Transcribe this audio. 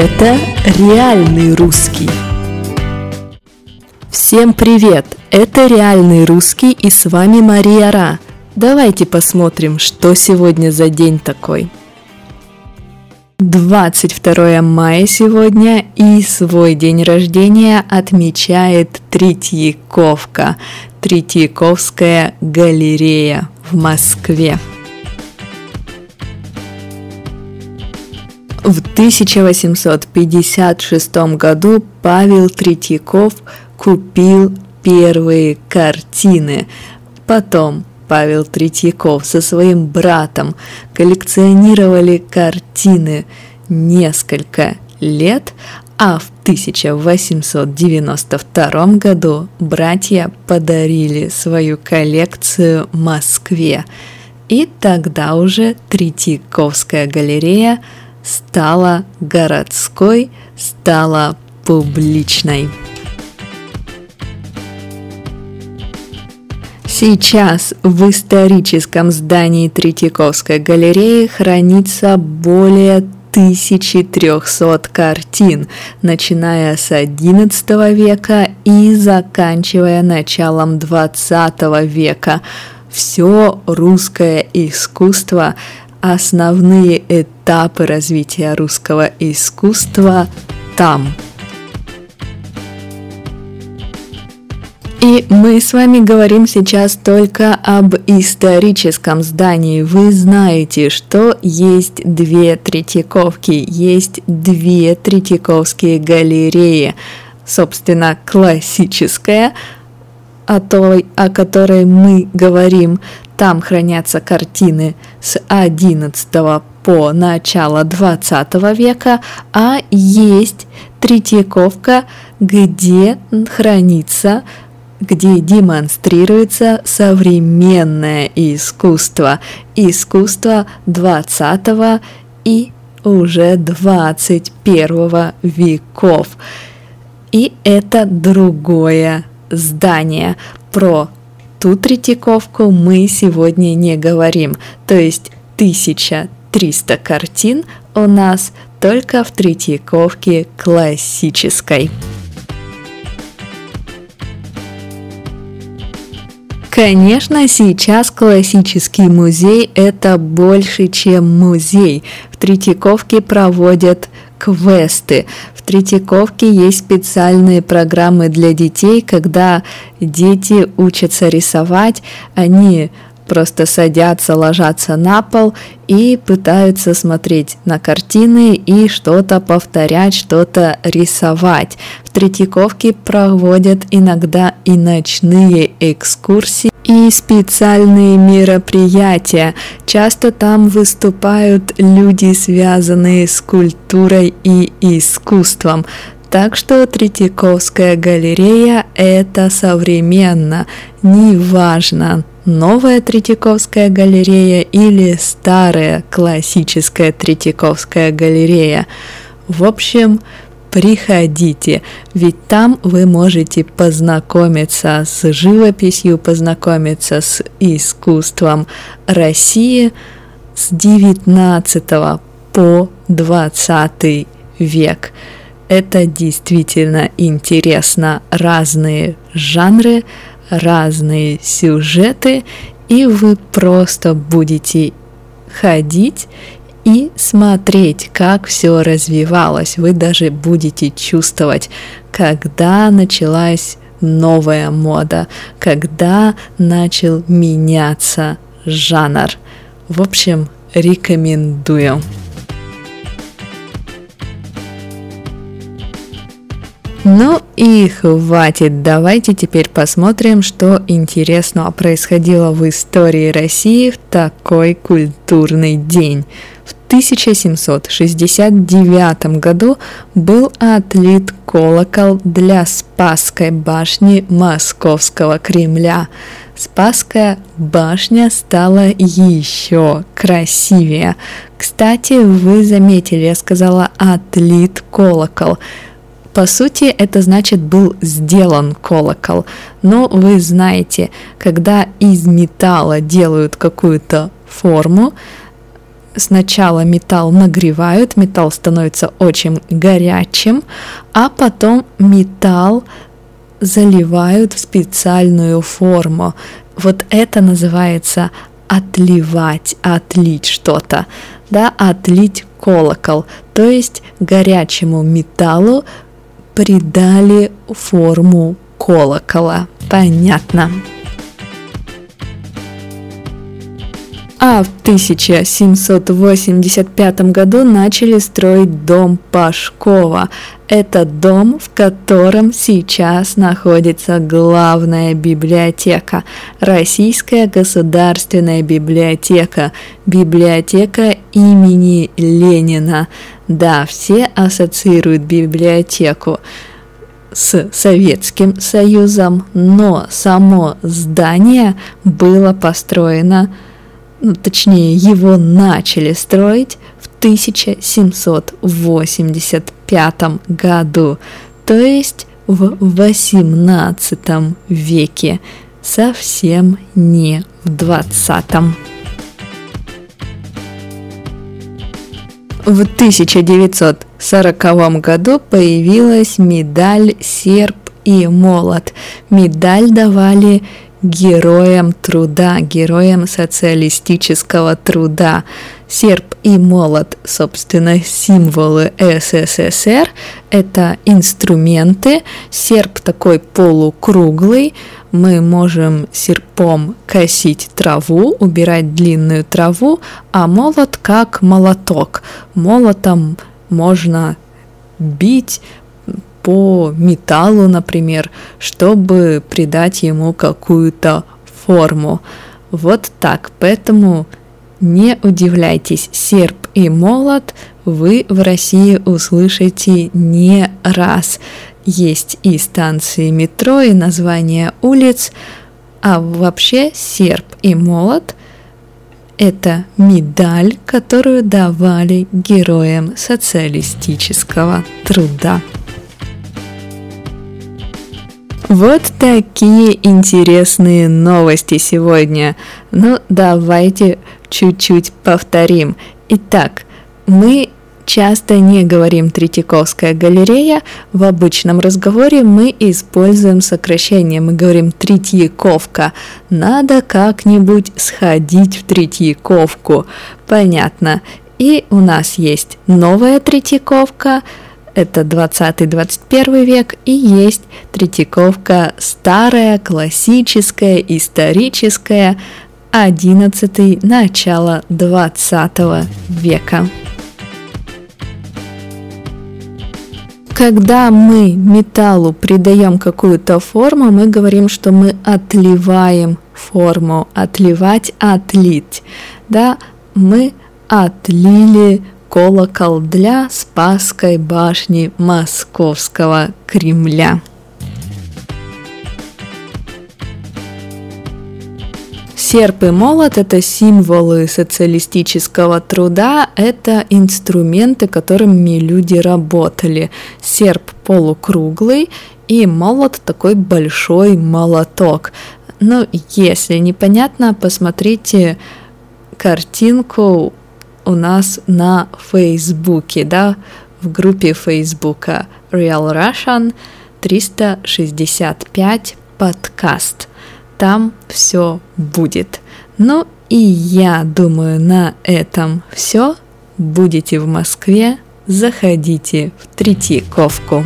Это реальный русский. Всем привет! Это реальный русский и с вами Мария Ра. Давайте посмотрим, что сегодня за день такой. 22 мая сегодня и свой день рождения отмечает Третьяковка, Третьяковская галерея в Москве. В 1856 году Павел Третьяков купил первые картины. Потом Павел Третьяков со своим братом коллекционировали картины несколько лет, а в 1892 году братья подарили свою коллекцию Москве. И тогда уже Третьяковская галерея – стала городской, стала публичной. Сейчас в историческом здании Третьяковской галереи хранится более 1300 картин, начиная с XI века и заканчивая началом XX века. Все русское искусство основные этапы развития русского искусства там. И мы с вами говорим сейчас только об историческом здании. Вы знаете, что есть две Третьяковки, есть две Третьяковские галереи. Собственно, классическая, о той, о которой мы говорим, там хранятся картины с 11 по начало 20 века, а есть Третьяковка, где хранится где демонстрируется современное искусство, искусство 20 и уже 21 веков. И это другое здание. Про ту Третьяковку мы сегодня не говорим, то есть 1300 картин у нас только в Третьяковке классической. Конечно, сейчас классический музей – это больше, чем музей. В Третьяковке проводят квесты. В Третьяковке есть специальные программы для детей, когда дети учатся рисовать, они просто садятся, ложатся на пол и пытаются смотреть на картины и что-то повторять, что-то рисовать. В Третьяковке проводят иногда и ночные экскурсии и специальные мероприятия. Часто там выступают люди, связанные с культурой и искусством. Так что Третьяковская галерея – это современно, неважно, новая Третьяковская галерея или старая классическая Третьяковская галерея. В общем, приходите, ведь там вы можете познакомиться с живописью, познакомиться с искусством России с 19 по 20 век. Это действительно интересно. Разные жанры, разные сюжеты, и вы просто будете ходить и смотреть, как все развивалось. Вы даже будете чувствовать, когда началась новая мода, когда начал меняться жанр. В общем, рекомендую. Ну и хватит, давайте теперь посмотрим, что интересного происходило в истории России в такой культурный день. В 1769 году был отлит колокол для Спасской башни Московского Кремля. Спасская башня стала еще красивее. Кстати, вы заметили, я сказала отлит колокол. По сути, это значит был сделан колокол. Но вы знаете, когда из металла делают какую-то форму, сначала металл нагревают, металл становится очень горячим, а потом металл заливают в специальную форму. Вот это называется отливать, отлить что-то, да, отлить колокол. То есть горячему металлу придали форму колокола. Понятно. А в 1785 году начали строить дом Пашкова. Это дом, в котором сейчас находится главная библиотека, Российская государственная библиотека, библиотека имени Ленина. Да, все ассоциируют библиотеку с Советским Союзом, но само здание было построено ну, точнее его начали строить в 1785 году, то есть в 18 веке, совсем не в 20. В 1940 году появилась медаль «Серп и молот». Медаль давали героям труда, героям социалистического труда. Серп и молот, собственно, символы СССР, это инструменты. Серп такой полукруглый, мы можем серпом косить траву, убирать длинную траву, а молот как молоток. Молотом можно бить по металлу, например, чтобы придать ему какую-то форму. Вот так. Поэтому не удивляйтесь, серп и молот вы в России услышите не раз. Есть и станции метро, и названия улиц, а вообще серп и молот – это медаль, которую давали героям социалистического труда. Вот такие интересные новости сегодня. Ну, давайте чуть-чуть повторим. Итак, мы часто не говорим Третьяковская галерея. В обычном разговоре мы используем сокращение. Мы говорим Третьяковка. Надо как-нибудь сходить в Третьяковку. Понятно. И у нас есть новая Третьяковка – это 20-21 век, и есть Третьяковка старая, классическая, историческая, 11 начало 20 века. Когда мы металлу придаем какую-то форму, мы говорим, что мы отливаем форму, отливать, отлить. Да, мы отлили колокол для Спасской башни Московского Кремля. Серп и молот – это символы социалистического труда, это инструменты, которыми люди работали. Серп полукруглый и молот такой большой молоток. Ну, если непонятно, посмотрите картинку у нас на Фейсбуке, да, в группе Фейсбука Real Russian 365 подкаст. Там все будет. Ну и я думаю, на этом все. Будете в Москве, заходите в Третьяковку.